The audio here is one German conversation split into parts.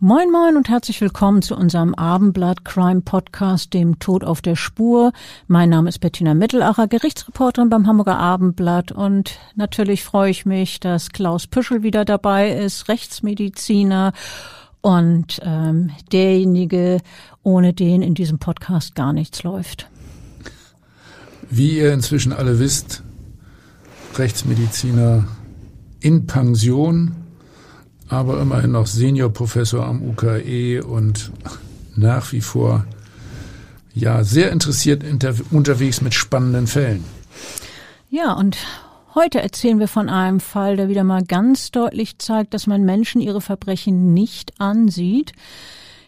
Moin moin und herzlich willkommen zu unserem Abendblatt Crime Podcast, dem Tod auf der Spur. Mein Name ist Bettina Mittelacher, Gerichtsreporterin beim Hamburger Abendblatt und natürlich freue ich mich, dass Klaus Püschel wieder dabei ist, Rechtsmediziner und ähm, derjenige, ohne den in diesem Podcast gar nichts läuft. Wie ihr inzwischen alle wisst, Rechtsmediziner in Pension aber immerhin noch Seniorprofessor am UKE und nach wie vor ja sehr interessiert unterwegs mit spannenden Fällen. Ja, und heute erzählen wir von einem Fall, der wieder mal ganz deutlich zeigt, dass man Menschen ihre Verbrechen nicht ansieht.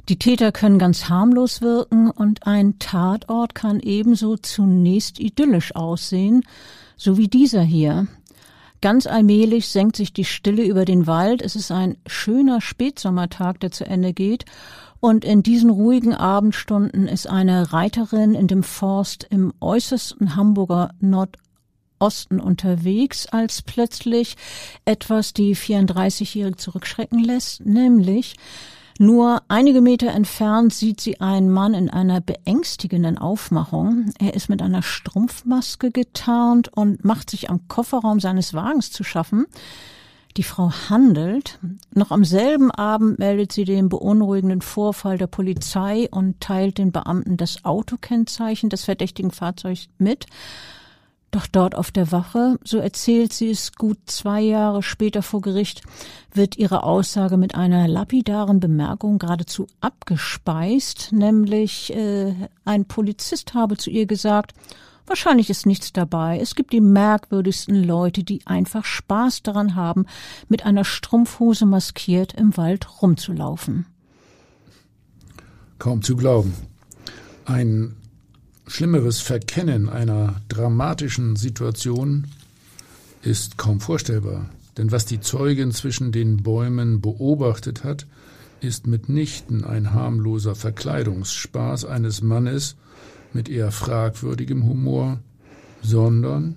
Die Täter können ganz harmlos wirken und ein Tatort kann ebenso zunächst idyllisch aussehen, so wie dieser hier. Ganz allmählich senkt sich die Stille über den Wald. Es ist ein schöner Spätsommertag, der zu Ende geht. Und in diesen ruhigen Abendstunden ist eine Reiterin in dem Forst im äußersten Hamburger Nordosten unterwegs, als plötzlich etwas die 34-Jährige zurückschrecken lässt, nämlich nur einige Meter entfernt sieht sie einen Mann in einer beängstigenden Aufmachung. Er ist mit einer Strumpfmaske getarnt und macht sich am Kofferraum seines Wagens zu schaffen. Die Frau handelt. Noch am selben Abend meldet sie den beunruhigenden Vorfall der Polizei und teilt den Beamten das Autokennzeichen des verdächtigen Fahrzeugs mit. Doch dort auf der Wache, so erzählt sie es gut zwei Jahre später vor Gericht, wird ihre Aussage mit einer lapidaren Bemerkung geradezu abgespeist, nämlich äh, ein Polizist habe zu ihr gesagt, wahrscheinlich ist nichts dabei, es gibt die merkwürdigsten Leute, die einfach Spaß daran haben, mit einer Strumpfhose maskiert im Wald rumzulaufen. Kaum zu glauben. Ein schlimmeres Verkennen einer dramatischen Situation ist kaum vorstellbar. Denn was die Zeugin zwischen den Bäumen beobachtet hat, ist mitnichten ein harmloser Verkleidungsspaß eines Mannes mit eher fragwürdigem Humor, sondern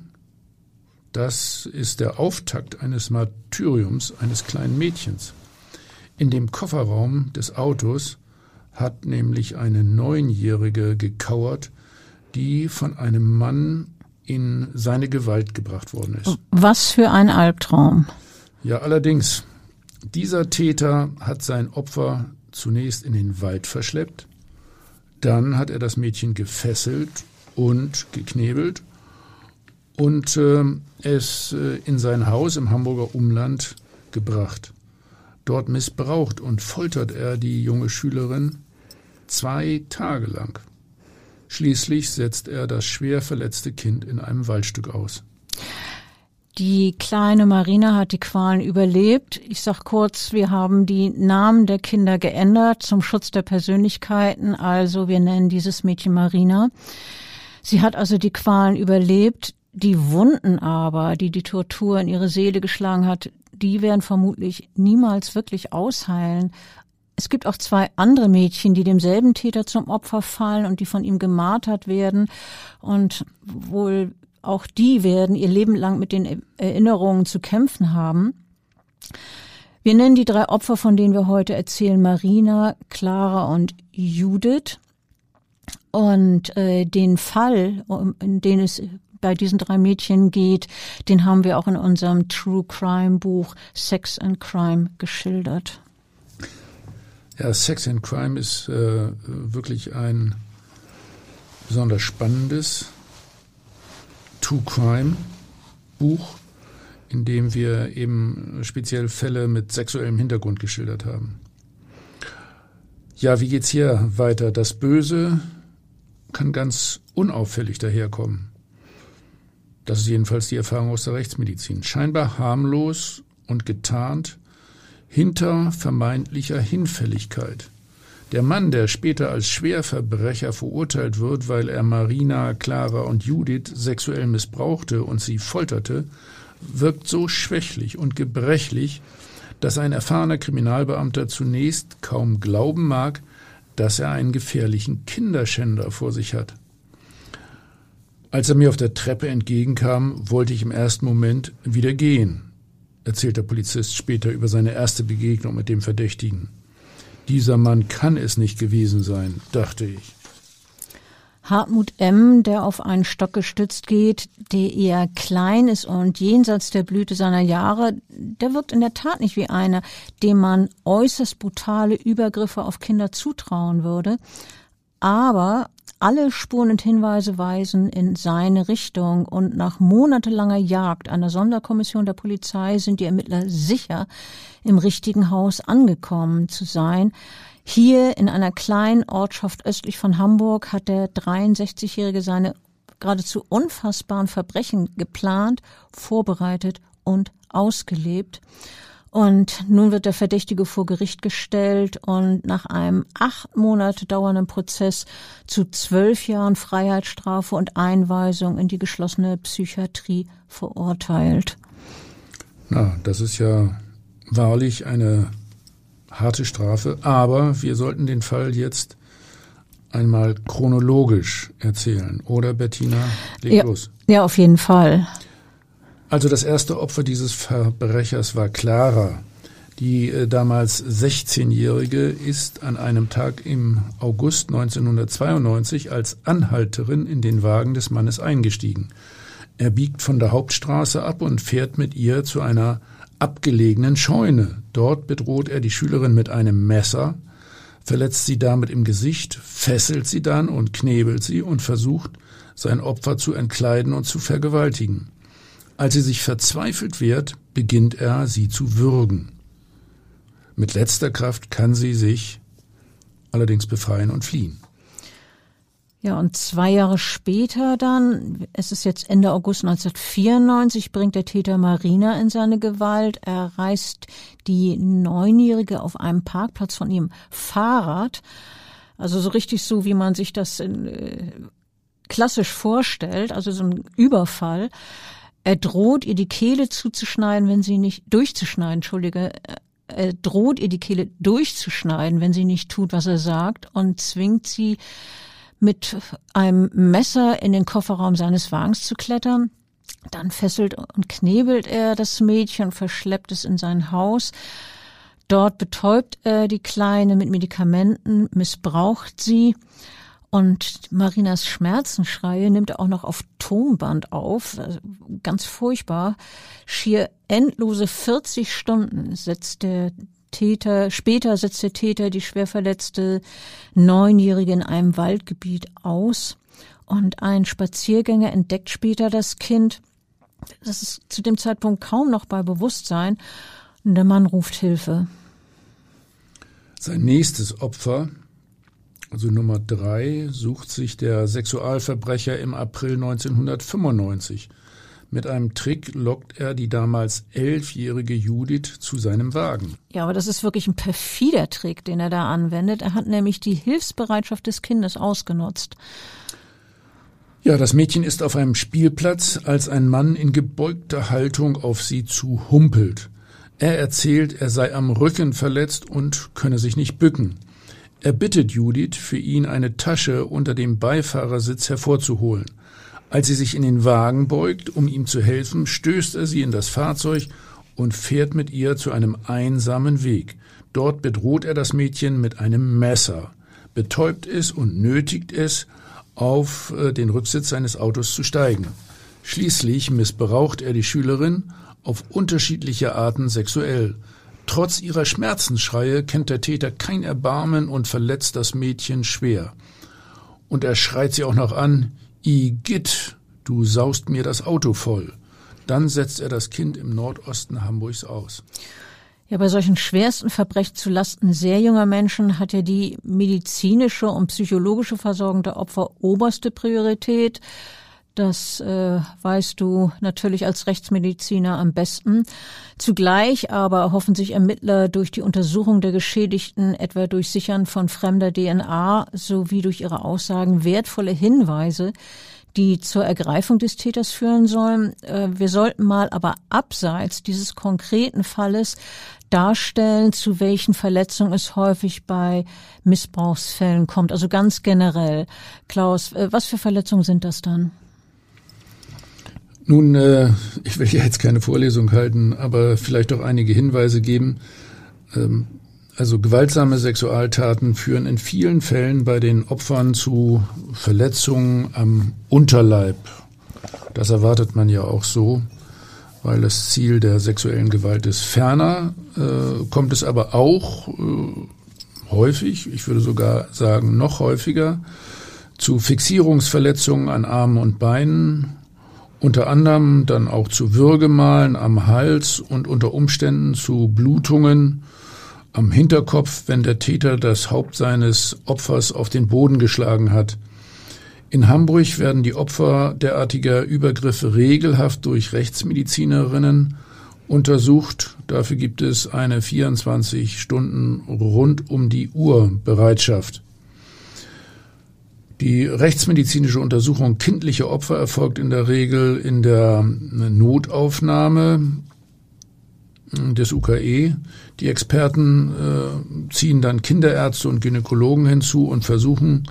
das ist der Auftakt eines Martyriums eines kleinen Mädchens. In dem Kofferraum des Autos hat nämlich eine Neunjährige gekauert, die von einem Mann in seine Gewalt gebracht worden ist. Was für ein Albtraum. Ja, allerdings. Dieser Täter hat sein Opfer zunächst in den Wald verschleppt, dann hat er das Mädchen gefesselt und geknebelt und äh, es äh, in sein Haus im Hamburger Umland gebracht. Dort missbraucht und foltert er die junge Schülerin zwei Tage lang. Schließlich setzt er das schwer verletzte Kind in einem Waldstück aus. Die kleine Marina hat die Qualen überlebt. Ich sag kurz, wir haben die Namen der Kinder geändert zum Schutz der Persönlichkeiten. Also wir nennen dieses Mädchen Marina. Sie hat also die Qualen überlebt. Die Wunden aber, die die Tortur in ihre Seele geschlagen hat, die werden vermutlich niemals wirklich ausheilen. Es gibt auch zwei andere Mädchen, die demselben Täter zum Opfer fallen und die von ihm gemartert werden. Und wohl auch die werden ihr Leben lang mit den Erinnerungen zu kämpfen haben. Wir nennen die drei Opfer, von denen wir heute erzählen, Marina, Clara und Judith. Und äh, den Fall, in den es bei diesen drei Mädchen geht, den haben wir auch in unserem True Crime Buch Sex and Crime geschildert. Ja, Sex and Crime ist äh, wirklich ein besonders spannendes True Crime Buch, in dem wir eben speziell Fälle mit sexuellem Hintergrund geschildert haben. Ja, wie geht's hier weiter? Das Böse kann ganz unauffällig daherkommen. Das ist jedenfalls die Erfahrung aus der Rechtsmedizin. Scheinbar harmlos und getarnt hinter vermeintlicher Hinfälligkeit. Der Mann, der später als Schwerverbrecher verurteilt wird, weil er Marina, Clara und Judith sexuell missbrauchte und sie folterte, wirkt so schwächlich und gebrechlich, dass ein erfahrener Kriminalbeamter zunächst kaum glauben mag, dass er einen gefährlichen Kinderschänder vor sich hat. Als er mir auf der Treppe entgegenkam, wollte ich im ersten Moment wieder gehen, erzählt der Polizist später über seine erste Begegnung mit dem Verdächtigen. Dieser Mann kann es nicht gewesen sein, dachte ich. Hartmut M., der auf einen Stock gestützt geht, der eher klein ist und jenseits der Blüte seiner Jahre, der wirkt in der Tat nicht wie einer, dem man äußerst brutale Übergriffe auf Kinder zutrauen würde. Aber alle Spuren und Hinweise weisen in seine Richtung und nach monatelanger Jagd einer Sonderkommission der Polizei sind die Ermittler sicher, im richtigen Haus angekommen zu sein. Hier in einer kleinen Ortschaft östlich von Hamburg hat der 63-Jährige seine geradezu unfassbaren Verbrechen geplant, vorbereitet und ausgelebt. Und nun wird der Verdächtige vor Gericht gestellt und nach einem acht Monate dauernden Prozess zu zwölf Jahren Freiheitsstrafe und Einweisung in die geschlossene Psychiatrie verurteilt. Na, das ist ja wahrlich eine harte Strafe, aber wir sollten den Fall jetzt einmal chronologisch erzählen, oder Bettina? Leg ja, los. Ja, auf jeden Fall. Also das erste Opfer dieses Verbrechers war Clara. Die äh, damals 16-Jährige ist an einem Tag im August 1992 als Anhalterin in den Wagen des Mannes eingestiegen. Er biegt von der Hauptstraße ab und fährt mit ihr zu einer abgelegenen Scheune. Dort bedroht er die Schülerin mit einem Messer, verletzt sie damit im Gesicht, fesselt sie dann und knebelt sie und versucht, sein Opfer zu entkleiden und zu vergewaltigen. Als sie sich verzweifelt wehrt, beginnt er, sie zu würgen. Mit letzter Kraft kann sie sich allerdings befreien und fliehen. Ja, und zwei Jahre später dann, es ist jetzt Ende August 1994, bringt der Täter Marina in seine Gewalt. Er reißt die Neunjährige auf einem Parkplatz von ihrem Fahrrad. Also so richtig so, wie man sich das in, äh, klassisch vorstellt, also so ein Überfall. Er droht ihr die Kehle zuzuschneiden, wenn sie nicht, durchzuschneiden, entschuldige, er droht ihr die Kehle durchzuschneiden, wenn sie nicht tut, was er sagt und zwingt sie mit einem Messer in den Kofferraum seines Wagens zu klettern. Dann fesselt und knebelt er das Mädchen und verschleppt es in sein Haus. Dort betäubt er die Kleine mit Medikamenten, missbraucht sie und Marinas Schmerzensschreie nimmt er auch noch auf Tonband auf. Also ganz furchtbar. Schier endlose 40 Stunden setzt der Täter, später setzt der Täter die schwer verletzte Neunjährige in einem Waldgebiet aus. Und ein Spaziergänger entdeckt später das Kind. Das ist zu dem Zeitpunkt kaum noch bei Bewusstsein. Und der Mann ruft Hilfe. Sein nächstes Opfer also Nummer drei sucht sich der Sexualverbrecher im April 1995. Mit einem Trick lockt er die damals elfjährige Judith zu seinem Wagen. Ja, aber das ist wirklich ein perfider Trick, den er da anwendet. Er hat nämlich die Hilfsbereitschaft des Kindes ausgenutzt. Ja, das Mädchen ist auf einem Spielplatz, als ein Mann in gebeugter Haltung auf sie zu humpelt. Er erzählt, er sei am Rücken verletzt und könne sich nicht bücken. Er bittet Judith, für ihn eine Tasche unter dem Beifahrersitz hervorzuholen. Als sie sich in den Wagen beugt, um ihm zu helfen, stößt er sie in das Fahrzeug und fährt mit ihr zu einem einsamen Weg. Dort bedroht er das Mädchen mit einem Messer, betäubt es und nötigt es, auf äh, den Rücksitz seines Autos zu steigen. Schließlich missbraucht er die Schülerin auf unterschiedliche Arten sexuell. Trotz ihrer Schmerzensschreie kennt der Täter kein Erbarmen und verletzt das Mädchen schwer. Und er schreit sie auch noch an, Igitt, du saust mir das Auto voll. dann setzt er das Kind im Nordosten Hamburgs aus. Ja, bei solchen schwersten Verbrechen zu Lasten sehr junger Menschen hat ja die medizinische und psychologische Versorgung der Opfer oberste Priorität. Das äh, weißt du natürlich als Rechtsmediziner am besten. Zugleich aber hoffen sich Ermittler durch die Untersuchung der Geschädigten, etwa durch Sichern von fremder DNA sowie durch ihre Aussagen wertvolle Hinweise, die zur Ergreifung des Täters führen sollen. Äh, wir sollten mal aber abseits dieses konkreten Falles darstellen, zu welchen Verletzungen es häufig bei Missbrauchsfällen kommt. Also ganz generell. Klaus, äh, was für Verletzungen sind das dann? Nun, äh, ich will ja jetzt keine Vorlesung halten, aber vielleicht auch einige Hinweise geben. Ähm, also gewaltsame Sexualtaten führen in vielen Fällen bei den Opfern zu Verletzungen am Unterleib. Das erwartet man ja auch so, weil das Ziel der sexuellen Gewalt ist. Ferner äh, kommt es aber auch äh, häufig, ich würde sogar sagen noch häufiger, zu Fixierungsverletzungen an Armen und Beinen, unter anderem dann auch zu Würgemalen am Hals und unter Umständen zu Blutungen am Hinterkopf, wenn der Täter das Haupt seines Opfers auf den Boden geschlagen hat. In Hamburg werden die Opfer derartiger Übergriffe regelhaft durch Rechtsmedizinerinnen untersucht. Dafür gibt es eine 24 Stunden rund um die Uhr Bereitschaft. Die rechtsmedizinische Untersuchung kindlicher Opfer erfolgt in der Regel in der Notaufnahme des UKE. Die Experten äh, ziehen dann Kinderärzte und Gynäkologen hinzu und versuchen,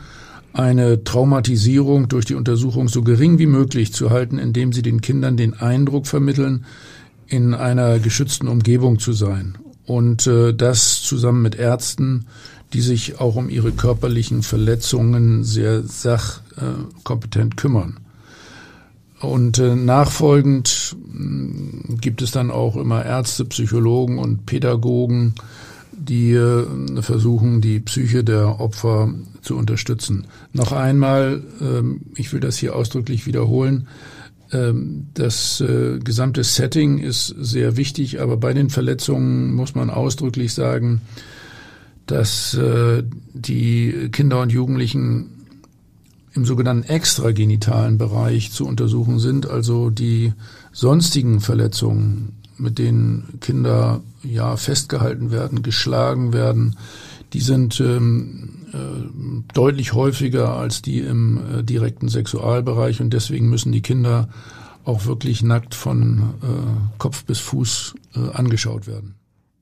eine Traumatisierung durch die Untersuchung so gering wie möglich zu halten, indem sie den Kindern den Eindruck vermitteln, in einer geschützten Umgebung zu sein. Und äh, das zusammen mit Ärzten, die sich auch um ihre körperlichen Verletzungen sehr sachkompetent kümmern. Und äh, nachfolgend mh, gibt es dann auch immer Ärzte, Psychologen und Pädagogen, die äh, versuchen, die Psyche der Opfer zu unterstützen. Noch einmal, ähm, ich will das hier ausdrücklich wiederholen, ähm, das äh, gesamte Setting ist sehr wichtig, aber bei den Verletzungen muss man ausdrücklich sagen, dass äh, die Kinder und Jugendlichen im sogenannten extragenitalen Bereich zu untersuchen sind, also die sonstigen Verletzungen, mit denen Kinder ja festgehalten werden, geschlagen werden, die sind ähm, äh, deutlich häufiger als die im äh, direkten Sexualbereich und deswegen müssen die Kinder auch wirklich nackt von äh, Kopf bis Fuß äh, angeschaut werden.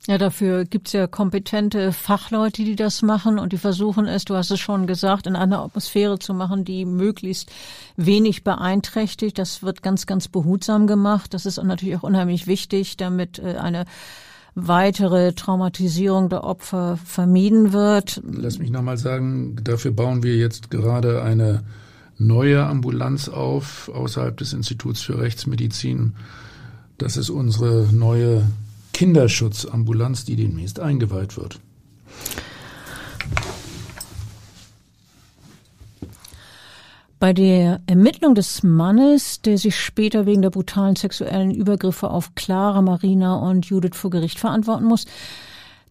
Ja, dafür gibt's ja kompetente Fachleute, die das machen und die versuchen es, du hast es schon gesagt, in einer Atmosphäre zu machen, die möglichst wenig beeinträchtigt. Das wird ganz, ganz behutsam gemacht. Das ist natürlich auch unheimlich wichtig, damit äh, eine weitere Traumatisierung der Opfer vermieden wird. Lass mich nochmal sagen, dafür bauen wir jetzt gerade eine neue Ambulanz auf außerhalb des Instituts für Rechtsmedizin. Das ist unsere neue Kinderschutzambulanz, die demnächst eingeweiht wird. Bei der Ermittlung des Mannes, der sich später wegen der brutalen sexuellen Übergriffe auf Clara, Marina und Judith vor Gericht verantworten muss,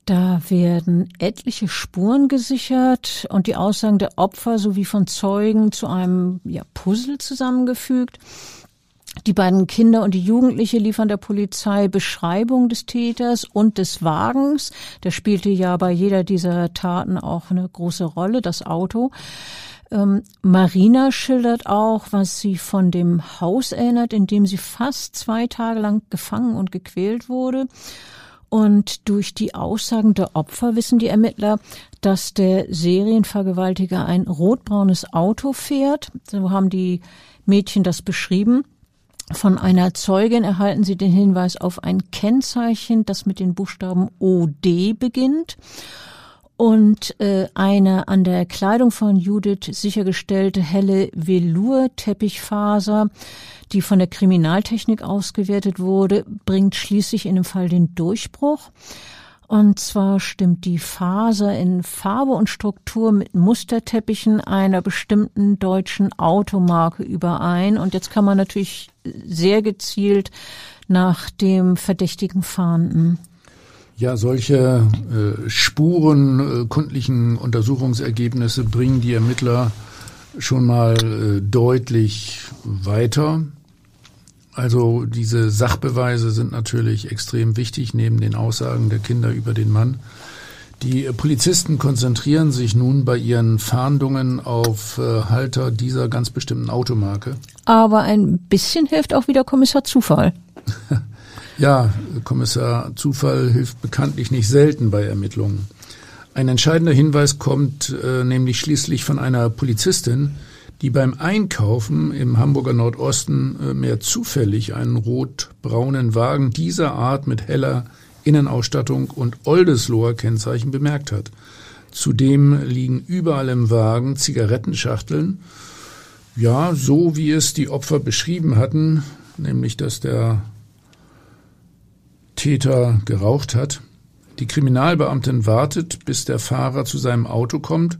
da werden etliche Spuren gesichert und die Aussagen der Opfer sowie von Zeugen zu einem ja, Puzzle zusammengefügt. Die beiden Kinder und die Jugendliche liefern der Polizei Beschreibung des Täters und des Wagens. Der spielte ja bei jeder dieser Taten auch eine große Rolle, das Auto. Ähm, Marina schildert auch, was sie von dem Haus erinnert, in dem sie fast zwei Tage lang gefangen und gequält wurde. Und durch die Aussagen der Opfer wissen die Ermittler, dass der Serienvergewaltiger ein rotbraunes Auto fährt. So haben die Mädchen das beschrieben. Von einer Zeugin erhalten sie den Hinweis auf ein Kennzeichen, das mit den Buchstaben OD beginnt und äh, eine an der Kleidung von Judith sichergestellte helle Velour-Teppichfaser, die von der Kriminaltechnik ausgewertet wurde, bringt schließlich in dem Fall den Durchbruch. Und zwar stimmt die Faser in Farbe und Struktur mit Musterteppichen einer bestimmten deutschen Automarke überein. Und jetzt kann man natürlich sehr gezielt nach dem Verdächtigen fahnden. Ja, solche äh, spurenkundlichen äh, Untersuchungsergebnisse bringen die Ermittler schon mal äh, deutlich weiter. Also diese Sachbeweise sind natürlich extrem wichtig neben den Aussagen der Kinder über den Mann. Die Polizisten konzentrieren sich nun bei ihren Fahndungen auf äh, Halter dieser ganz bestimmten Automarke. Aber ein bisschen hilft auch wieder Kommissar Zufall. ja, Kommissar Zufall hilft bekanntlich nicht selten bei Ermittlungen. Ein entscheidender Hinweis kommt äh, nämlich schließlich von einer Polizistin, die beim Einkaufen im Hamburger Nordosten äh, mehr zufällig einen rot-braunen Wagen dieser Art mit heller Innenausstattung und Oldesloher Kennzeichen bemerkt hat. Zudem liegen überall im Wagen Zigarettenschachteln. Ja, so wie es die Opfer beschrieben hatten, nämlich dass der Täter geraucht hat. Die Kriminalbeamtin wartet, bis der Fahrer zu seinem Auto kommt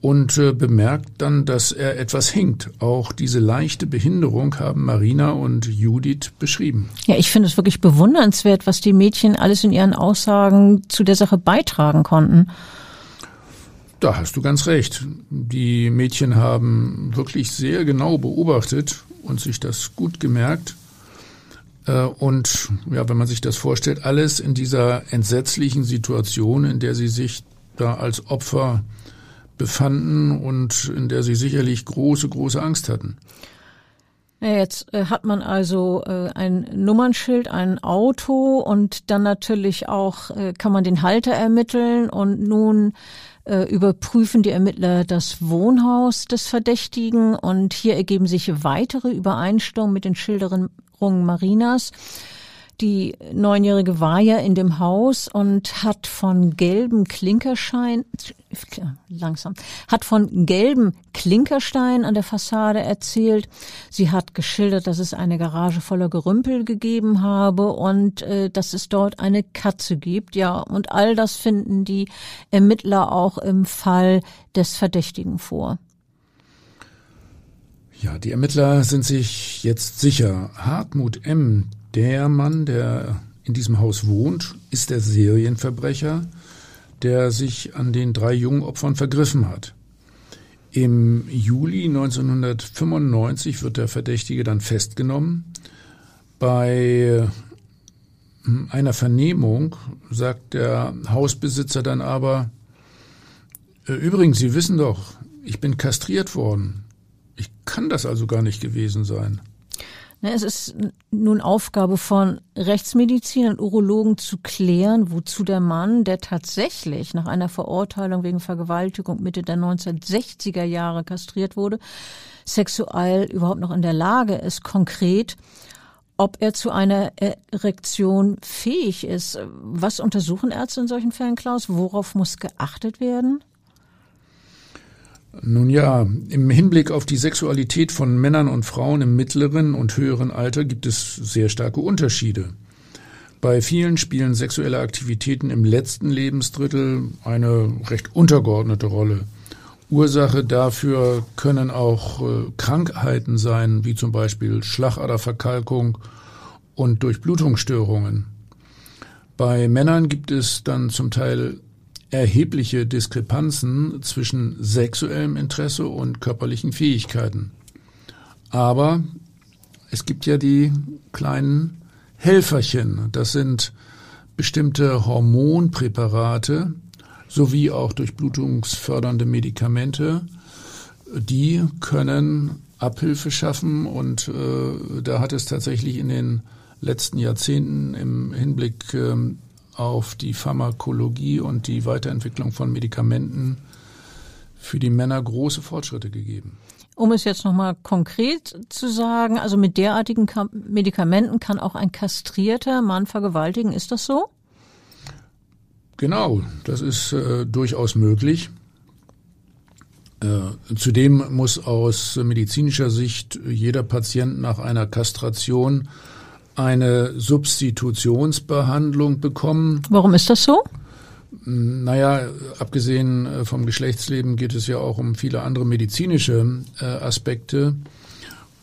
und äh, bemerkt dann, dass er etwas hinkt. Auch diese leichte Behinderung haben Marina und Judith beschrieben. Ja, ich finde es wirklich bewundernswert, was die Mädchen alles in ihren Aussagen zu der Sache beitragen konnten. Da hast du ganz recht. Die Mädchen haben wirklich sehr genau beobachtet und sich das gut gemerkt. Äh, und ja, wenn man sich das vorstellt, alles in dieser entsetzlichen Situation, in der sie sich da als Opfer befanden und in der sie sicherlich große, große Angst hatten. Jetzt äh, hat man also äh, ein Nummernschild, ein Auto und dann natürlich auch äh, kann man den Halter ermitteln und nun überprüfen die Ermittler das Wohnhaus des Verdächtigen und hier ergeben sich weitere Übereinstimmungen mit den Schilderungen Marinas. Die Neunjährige war ja in dem Haus und hat von gelben Klinkerschein, langsam, hat von gelben Klinkerstein an der Fassade erzählt. Sie hat geschildert, dass es eine Garage voller Gerümpel gegeben habe und äh, dass es dort eine Katze gibt. Ja, und all das finden die Ermittler auch im Fall des Verdächtigen vor. Ja, die Ermittler sind sich jetzt sicher. Hartmut M., der Mann, der in diesem Haus wohnt, ist der Serienverbrecher, der sich an den drei jungen Opfern vergriffen hat. Im Juli 1995 wird der Verdächtige dann festgenommen. Bei hm, einer Vernehmung sagt der Hausbesitzer dann aber, äh, übrigens, Sie wissen doch, ich bin kastriert worden. Ich kann das also gar nicht gewesen sein. Ne, es ist nun Aufgabe von Rechtsmedizin und Urologen zu klären, wozu der Mann, der tatsächlich nach einer Verurteilung wegen Vergewaltigung Mitte der 1960er Jahre kastriert wurde, sexuell überhaupt noch in der Lage ist, konkret, ob er zu einer Erektion fähig ist. Was untersuchen Ärzte in solchen Fällen, Klaus? Worauf muss geachtet werden? Nun ja, im Hinblick auf die Sexualität von Männern und Frauen im mittleren und höheren Alter gibt es sehr starke Unterschiede. Bei vielen spielen sexuelle Aktivitäten im letzten Lebensdrittel eine recht untergeordnete Rolle. Ursache dafür können auch äh, Krankheiten sein, wie zum Beispiel Schlagaderverkalkung und Durchblutungsstörungen. Bei Männern gibt es dann zum Teil erhebliche Diskrepanzen zwischen sexuellem Interesse und körperlichen Fähigkeiten. Aber es gibt ja die kleinen Helferchen. Das sind bestimmte Hormonpräparate sowie auch durchblutungsfördernde Medikamente. Die können Abhilfe schaffen und äh, da hat es tatsächlich in den letzten Jahrzehnten im Hinblick ähm, auf die Pharmakologie und die Weiterentwicklung von Medikamenten für die Männer große Fortschritte gegeben. Um es jetzt nochmal konkret zu sagen, also mit derartigen Medikamenten kann auch ein kastrierter Mann vergewaltigen, ist das so? Genau, das ist äh, durchaus möglich. Äh, zudem muss aus medizinischer Sicht jeder Patient nach einer Kastration eine Substitutionsbehandlung bekommen. Warum ist das so? Naja, abgesehen äh, vom Geschlechtsleben geht es ja auch um viele andere medizinische äh, Aspekte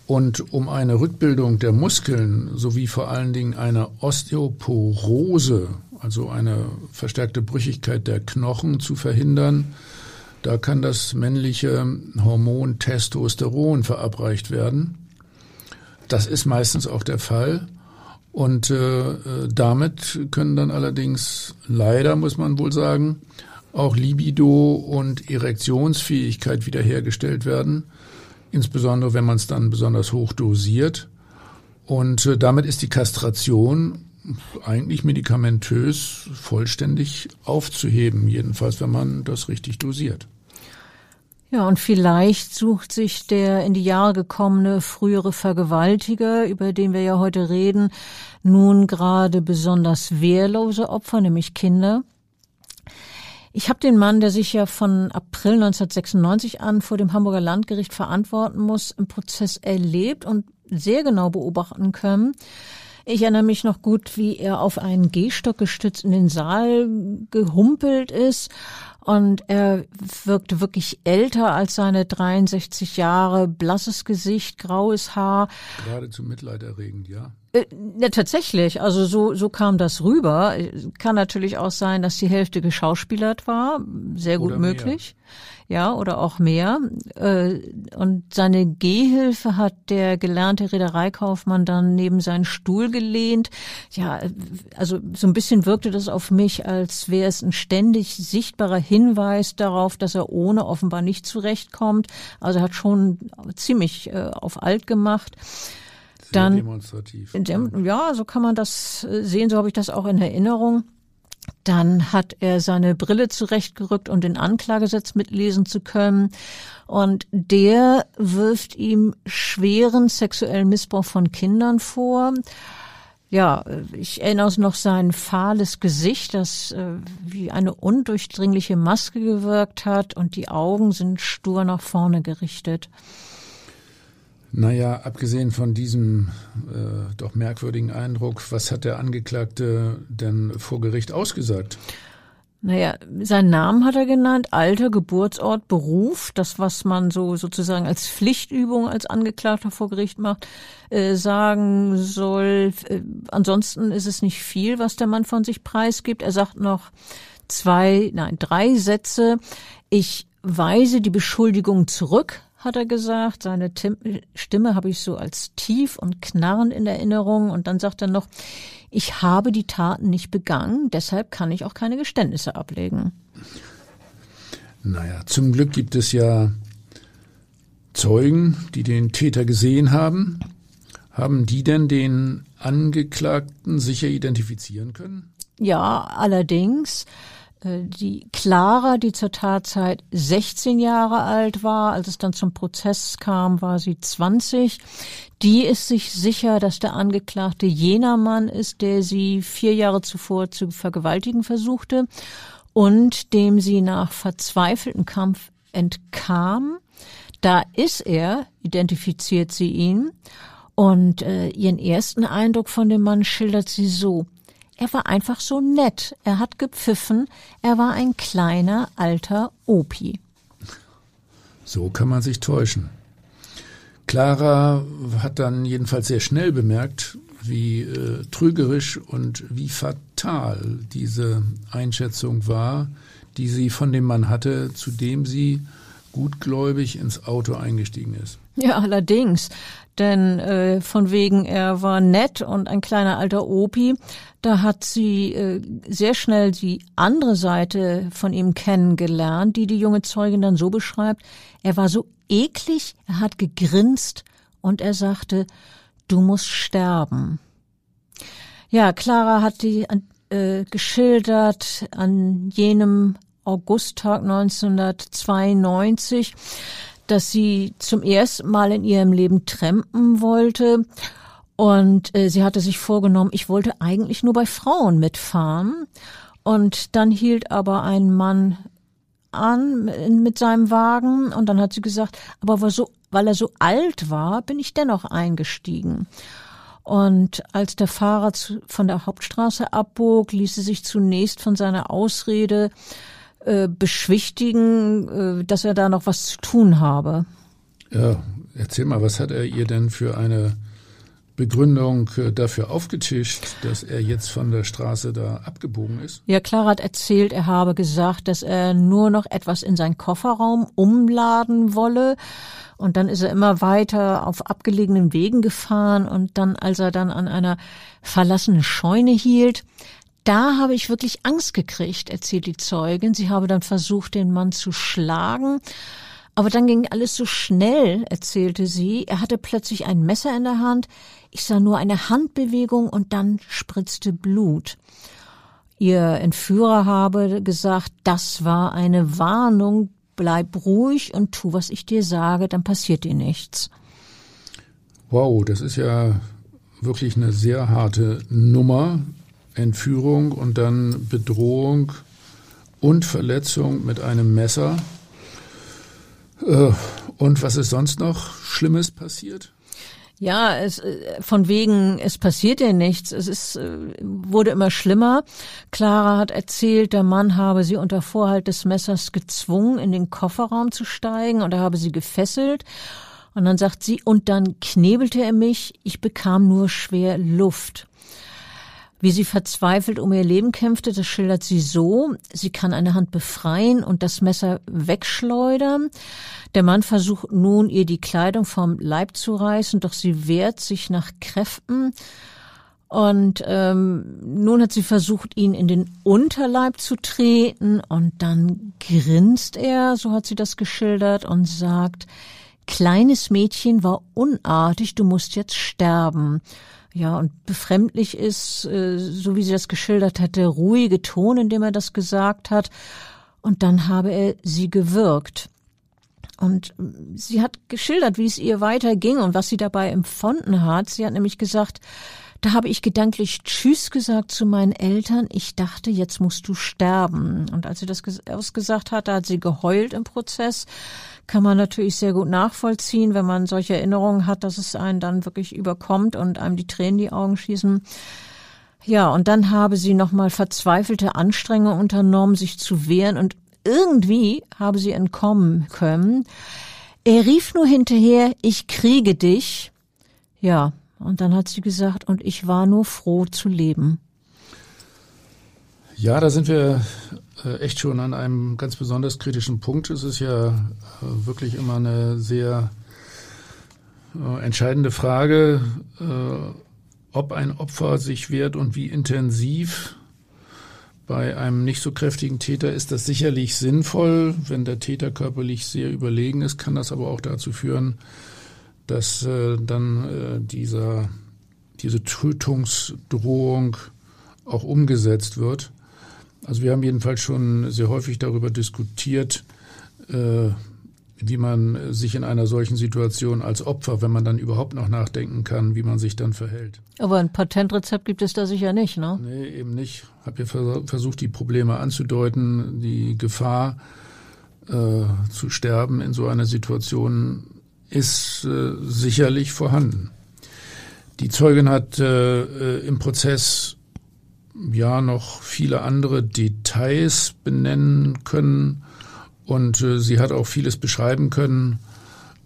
und um eine Rückbildung der Muskeln sowie vor allen Dingen eine Osteoporose, also eine verstärkte Brüchigkeit der Knochen zu verhindern. Da kann das männliche Hormon Testosteron verabreicht werden. Das ist meistens auch der Fall. Und äh, damit können dann allerdings leider, muss man wohl sagen, auch Libido und Erektionsfähigkeit wiederhergestellt werden, insbesondere wenn man es dann besonders hoch dosiert. Und äh, damit ist die Kastration eigentlich medikamentös vollständig aufzuheben, jedenfalls wenn man das richtig dosiert. Ja, und vielleicht sucht sich der in die Jahre gekommene frühere Vergewaltiger, über den wir ja heute reden, nun gerade besonders wehrlose Opfer, nämlich Kinder. Ich habe den Mann, der sich ja von April 1996 an vor dem Hamburger Landgericht verantworten muss, im Prozess erlebt und sehr genau beobachten können. Ich erinnere mich noch gut, wie er auf einen Gehstock gestützt in den Saal gehumpelt ist und er wirkte wirklich älter als seine 63 Jahre, blasses Gesicht, graues Haar. Geradezu mitleiderregend, ja. Äh, ja, tatsächlich. Also so, so kam das rüber. Kann natürlich auch sein, dass die Hälfte geschauspielert war. Sehr gut Oder möglich. Ja, oder auch mehr. Äh, und seine Gehhilfe hat der gelernte Reedereikaufmann dann neben seinen Stuhl gelehnt. Ja, also so ein bisschen wirkte das auf mich, als wäre es ein ständig sichtbarer Hinweis darauf, dass er ohne offenbar nicht zurechtkommt. Also hat schon ziemlich äh, auf alt gemacht. Sehr Dann, demonstrativ. dem, ja, so kann man das äh, sehen, so habe ich das auch in Erinnerung. Dann hat er seine Brille zurechtgerückt, um den Anklagesatz mitlesen zu können. Und der wirft ihm schweren sexuellen Missbrauch von Kindern vor. Ja, ich erinnere noch sein fahles Gesicht, das äh, wie eine undurchdringliche Maske gewirkt hat und die Augen sind stur nach vorne gerichtet. Naja, abgesehen von diesem äh, doch merkwürdigen Eindruck, was hat der Angeklagte denn vor Gericht ausgesagt? Naja, seinen Namen hat er genannt, Alter, Geburtsort, Beruf, das, was man so sozusagen als Pflichtübung als Angeklagter vor Gericht macht, äh, sagen soll. Äh, ansonsten ist es nicht viel, was der Mann von sich preisgibt. Er sagt noch zwei, nein, drei Sätze. Ich weise die Beschuldigung zurück, hat er gesagt. Seine Tim Stimme habe ich so als tief und knarrend in Erinnerung. Und dann sagt er noch, ich habe die Taten nicht begangen, deshalb kann ich auch keine Geständnisse ablegen. Naja, zum Glück gibt es ja Zeugen, die den Täter gesehen haben. Haben die denn den Angeklagten sicher identifizieren können? Ja, allerdings. Äh, die Clara, die zur Tatzeit 16 Jahre alt war, als es dann zum Prozess kam, war sie 20. Die ist sich sicher, dass der Angeklagte jener Mann ist, der sie vier Jahre zuvor zu vergewaltigen versuchte und dem sie nach verzweifeltem Kampf entkam. Da ist er, identifiziert sie ihn. Und äh, ihren ersten Eindruck von dem Mann schildert sie so. Er war einfach so nett. Er hat gepfiffen. Er war ein kleiner, alter Opi. So kann man sich täuschen. Clara hat dann jedenfalls sehr schnell bemerkt, wie äh, trügerisch und wie fatal diese Einschätzung war, die sie von dem Mann hatte, zu dem sie gutgläubig ins Auto eingestiegen ist. Ja, allerdings. Denn äh, von wegen, er war nett und ein kleiner alter Opi, da hat sie äh, sehr schnell die andere Seite von ihm kennengelernt, die die junge Zeugin dann so beschreibt. Er war so eklig, er hat gegrinst und er sagte, du musst sterben. Ja, Clara hat die äh, geschildert an jenem Augusttag 1992 dass sie zum ersten Mal in ihrem Leben trampen wollte. Und äh, sie hatte sich vorgenommen, ich wollte eigentlich nur bei Frauen mitfahren. Und dann hielt aber ein Mann an mit seinem Wagen und dann hat sie gesagt, aber weil, so, weil er so alt war, bin ich dennoch eingestiegen. Und als der Fahrer von der Hauptstraße abbog, ließ er sich zunächst von seiner Ausrede äh, beschwichtigen, äh, dass er da noch was zu tun habe. Ja, erzähl mal, was hat er ihr denn für eine Begründung äh, dafür aufgetischt, dass er jetzt von der Straße da abgebogen ist? Ja, Clara hat erzählt, er habe gesagt, dass er nur noch etwas in seinen Kofferraum umladen wolle. Und dann ist er immer weiter auf abgelegenen Wegen gefahren und dann, als er dann an einer verlassenen Scheune hielt, da habe ich wirklich Angst gekriegt, erzählt die Zeugin. Sie habe dann versucht, den Mann zu schlagen. Aber dann ging alles so schnell, erzählte sie. Er hatte plötzlich ein Messer in der Hand. Ich sah nur eine Handbewegung und dann spritzte Blut. Ihr Entführer habe gesagt, das war eine Warnung, bleib ruhig und tu, was ich dir sage, dann passiert dir nichts. Wow, das ist ja wirklich eine sehr harte Nummer. Entführung und dann Bedrohung und Verletzung mit einem Messer. Äh, und was ist sonst noch Schlimmes passiert? Ja, es, äh, von wegen, es passiert ja nichts. Es ist, äh, wurde immer schlimmer. Clara hat erzählt, der Mann habe sie unter Vorhalt des Messers gezwungen, in den Kofferraum zu steigen und er habe sie gefesselt. Und dann sagt sie, und dann knebelte er mich, ich bekam nur schwer Luft. Wie sie verzweifelt um ihr Leben kämpfte, das schildert sie so. Sie kann eine Hand befreien und das Messer wegschleudern. Der Mann versucht nun, ihr die Kleidung vom Leib zu reißen, doch sie wehrt sich nach Kräften. Und ähm, nun hat sie versucht, ihn in den Unterleib zu treten und dann grinst er, so hat sie das geschildert, und sagt, Kleines Mädchen war unartig, du musst jetzt sterben. Ja, und befremdlich ist, äh, so wie sie das geschildert hat, der ruhige Ton, in dem er das gesagt hat. Und dann habe er sie gewirkt. Und sie hat geschildert, wie es ihr weiterging und was sie dabei empfunden hat. Sie hat nämlich gesagt, da habe ich gedanklich Tschüss gesagt zu meinen Eltern. Ich dachte, jetzt musst du sterben. Und als sie das ausgesagt hat, da hat sie geheult im Prozess kann man natürlich sehr gut nachvollziehen, wenn man solche Erinnerungen hat, dass es einen dann wirklich überkommt und einem die Tränen die Augen schießen. Ja, und dann habe sie nochmal verzweifelte Anstrengungen unternommen, sich zu wehren und irgendwie habe sie entkommen können. Er rief nur hinterher, ich kriege dich. Ja, und dann hat sie gesagt, und ich war nur froh zu leben. Ja, da sind wir äh, echt schon an einem ganz besonders kritischen Punkt. Es ist ja äh, wirklich immer eine sehr äh, entscheidende Frage, ob ein Opfer sich wehrt und wie intensiv. Bei einem nicht so kräftigen Täter ist das sicherlich sinnvoll. Wenn der Täter körperlich sehr überlegen ist, kann das aber auch dazu führen, dass dann dieser, diese Tötungsdrohung auch umgesetzt wird. Also wir haben jedenfalls schon sehr häufig darüber diskutiert, äh, wie man sich in einer solchen Situation als Opfer, wenn man dann überhaupt noch nachdenken kann, wie man sich dann verhält. Aber ein Patentrezept gibt es da sicher nicht, ne? Nee, eben nicht. Hab ja versucht, die Probleme anzudeuten, die Gefahr äh, zu sterben in so einer Situation ist äh, sicherlich vorhanden. Die Zeugin hat äh, äh im Prozess ja noch viele andere Details benennen können und äh, sie hat auch vieles beschreiben können,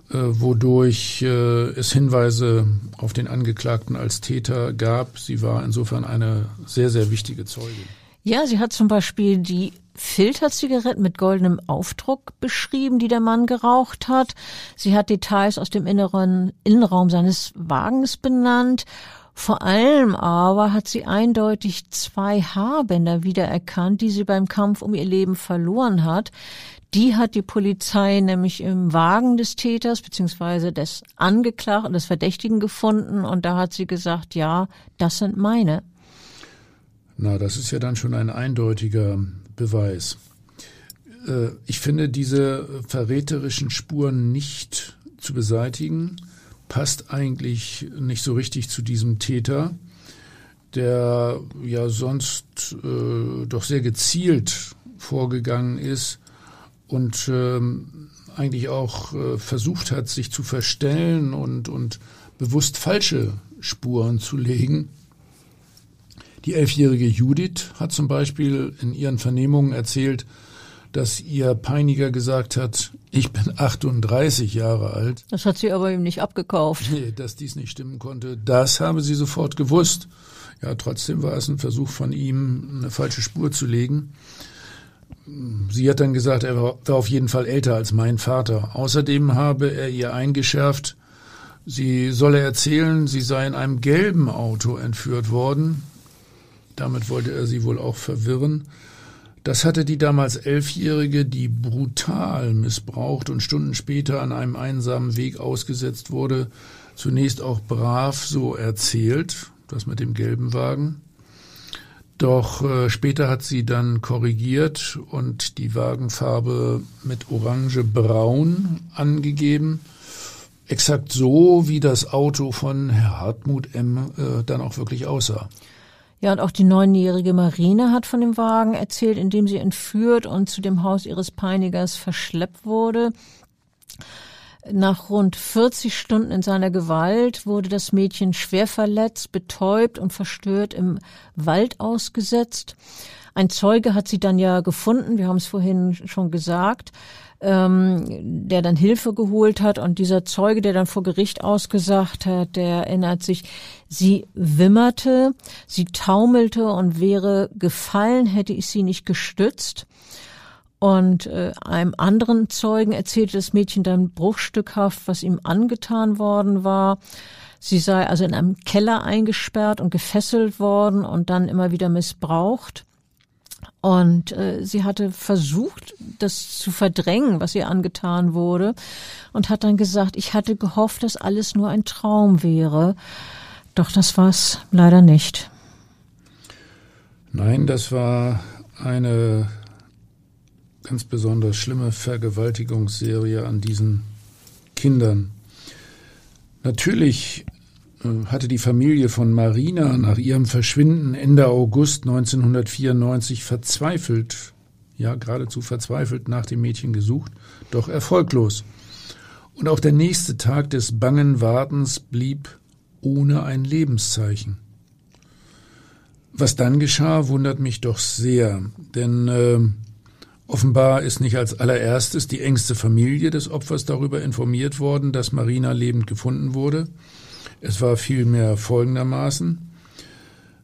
äh, wodurch äh, es Hinweise auf den Angeklagten als Täter gab. Sie war insofern eine sehr, sehr wichtige Zeugin. Ja, sie hat zum Beispiel die Filterzigaretten mit goldenem Aufdruck beschrieben, die der Mann geraucht hat. Sie hat Details aus dem inneren Innenraum seines Wagens benannt vor allem aber hat sie eindeutig zwei Haarbänder wiedererkannt, die sie beim Kampf um ihr Leben verloren hat. Die hat die Polizei nämlich im Wagen des Täters beziehungsweise des Angeklagten, des Verdächtigen gefunden und da hat sie gesagt, ja, das sind meine. Na, das ist ja dann schon ein eindeutiger Beweis. Äh, ich finde diese verräterischen Spuren nicht zu beseitigen passt eigentlich nicht so richtig zu diesem Täter, der ja sonst äh, doch sehr gezielt vorgegangen ist und ähm, eigentlich auch äh, versucht hat, sich zu verstellen und, und bewusst falsche Spuren zu legen. Die elfjährige Judith hat zum Beispiel in ihren Vernehmungen erzählt, dass ihr Peiniger gesagt hat, ich bin 38 Jahre alt. Das hat sie aber ihm nicht abgekauft. Nee, dass dies nicht stimmen konnte, das habe sie sofort gewusst. Ja, trotzdem war es ein Versuch von ihm, eine falsche Spur zu legen. Sie hat dann gesagt, er war auf jeden Fall älter als mein Vater. Außerdem habe er ihr eingeschärft, sie solle erzählen, sie sei in einem gelben Auto entführt worden. Damit wollte er sie wohl auch verwirren. Das hatte die damals Elfjährige, die brutal missbraucht und Stunden später an einem einsamen Weg ausgesetzt wurde, zunächst auch brav so erzählt, das mit dem gelben Wagen. Doch äh, später hat sie dann korrigiert und die Wagenfarbe mit orange-braun angegeben. Exakt so, wie das Auto von Herr Hartmut M. Äh, dann auch wirklich aussah. Ja, und auch die neunjährige Marine hat von dem Wagen erzählt, in dem sie entführt und zu dem Haus ihres Peinigers verschleppt wurde. Nach rund 40 Stunden in seiner Gewalt wurde das Mädchen schwer verletzt, betäubt und verstört im Wald ausgesetzt. Ein Zeuge hat sie dann ja gefunden, wir haben es vorhin schon gesagt ähm, der dann Hilfe geholt hat. Und dieser Zeuge, der dann vor Gericht ausgesagt hat, der erinnert sich, sie wimmerte, sie taumelte und wäre gefallen, hätte ich sie nicht gestützt. Und äh, einem anderen Zeugen erzählte das Mädchen dann bruchstückhaft, was ihm angetan worden war. Sie sei also in einem Keller eingesperrt und gefesselt worden und dann immer wieder missbraucht. Und äh, sie hatte versucht, das zu verdrängen, was ihr angetan wurde, und hat dann gesagt, ich hatte gehofft, dass alles nur ein Traum wäre. Doch das war's leider nicht. Nein, das war eine ganz besonders schlimme Vergewaltigungsserie an diesen Kindern. Natürlich äh, hatte die Familie von Marina nach ihrem Verschwinden Ende August 1994 verzweifelt, ja geradezu verzweifelt nach dem Mädchen gesucht, doch erfolglos. Und auch der nächste Tag des bangen Wartens blieb ohne ein Lebenszeichen. Was dann geschah, wundert mich doch sehr, denn äh, offenbar ist nicht als allererstes die engste Familie des Opfers darüber informiert worden, dass Marina lebend gefunden wurde. Es war vielmehr folgendermaßen.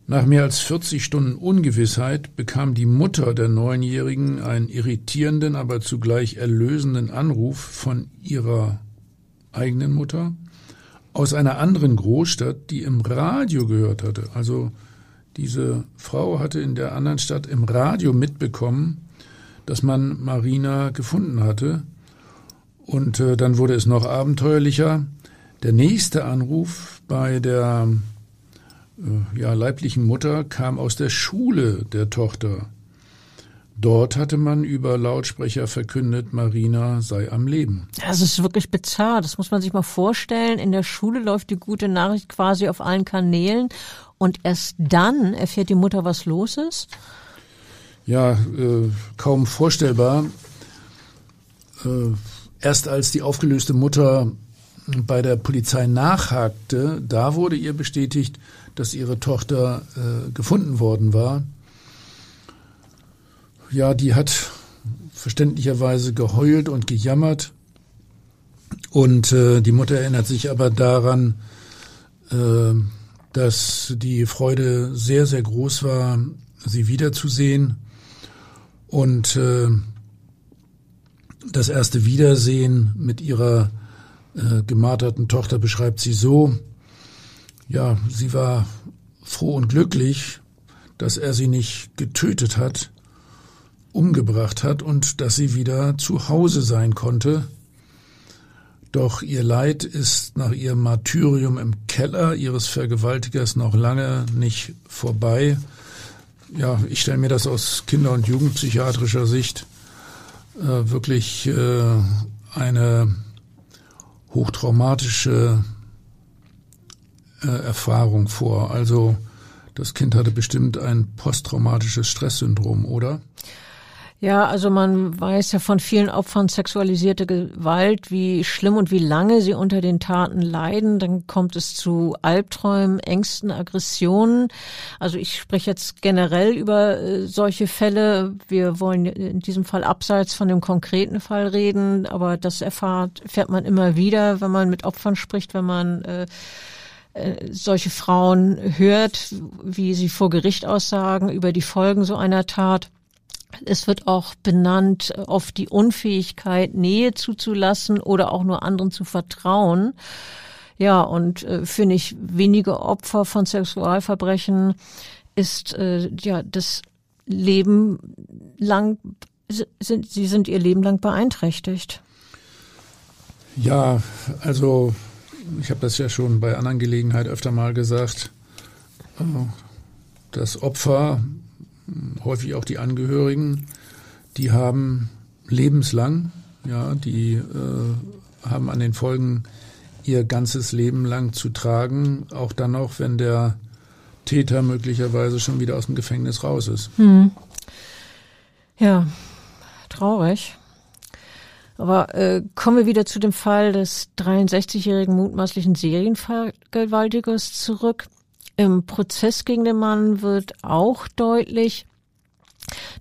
Nach mehr als 40 Stunden Ungewissheit bekam die Mutter der Neunjährigen einen irritierenden, aber zugleich erlösenden Anruf von ihrer eigenen Mutter aus einer anderen Großstadt, die im Radio gehört hatte. Also diese Frau hatte in der anderen Stadt im Radio mitbekommen, dass man Marina gefunden hatte. Und äh, dann wurde es noch abenteuerlicher. Der nächste Anruf bei der äh, ja, leiblichen Mutter kam aus der Schule der Tochter. Dort hatte man über Lautsprecher verkündet, Marina sei am Leben. Das ist wirklich bizarr. Das muss man sich mal vorstellen. In der Schule läuft die gute Nachricht quasi auf allen Kanälen und erst dann erfährt die Mutter, was los ist. Ja, äh, kaum vorstellbar. Äh, erst als die aufgelöste Mutter bei der Polizei nachhakte, da wurde ihr bestätigt, dass ihre Tochter äh, gefunden worden war. Ja, die hat verständlicherweise geheult und gejammert. Und äh, die Mutter erinnert sich aber daran, äh, dass die Freude sehr, sehr groß war, sie wiederzusehen. Und äh, das erste Wiedersehen mit ihrer äh, gemarterten Tochter beschreibt sie so, ja, sie war froh und glücklich, dass er sie nicht getötet hat, umgebracht hat und dass sie wieder zu Hause sein konnte. Doch ihr Leid ist nach ihrem Martyrium im Keller ihres Vergewaltigers noch lange nicht vorbei. Ja, ich stelle mir das aus Kinder- und Jugendpsychiatrischer Sicht äh, wirklich äh, eine hochtraumatische äh, Erfahrung vor. Also das Kind hatte bestimmt ein posttraumatisches Stresssyndrom, oder? Ja, also man weiß ja von vielen Opfern sexualisierte Gewalt, wie schlimm und wie lange sie unter den Taten leiden. Dann kommt es zu Albträumen, Ängsten, Aggressionen. Also ich spreche jetzt generell über äh, solche Fälle. Wir wollen in diesem Fall abseits von dem konkreten Fall reden, aber das erfahrt, erfährt man immer wieder, wenn man mit Opfern spricht, wenn man äh, äh solche Frauen hört, wie sie vor Gericht aussagen über die Folgen so einer Tat. Es wird auch benannt auf die Unfähigkeit, Nähe zuzulassen oder auch nur anderen zu vertrauen. Ja, und äh, finde ich, wenige Opfer von Sexualverbrechen ist äh, ja das Leben lang sind sie sind ihr Leben lang beeinträchtigt. Ja, also ich habe das ja schon bei anderen Gelegenheiten öfter mal gesagt. Äh, das Opfer häufig auch die Angehörigen, die haben lebenslang, ja, die äh, haben an den Folgen ihr ganzes Leben lang zu tragen, auch dann noch, wenn der Täter möglicherweise schon wieder aus dem Gefängnis raus ist. Hm. Ja, traurig. Aber äh, kommen wir wieder zu dem Fall des 63-jährigen mutmaßlichen Serienvergewaltigers zurück. Im Prozess gegen den Mann wird auch deutlich,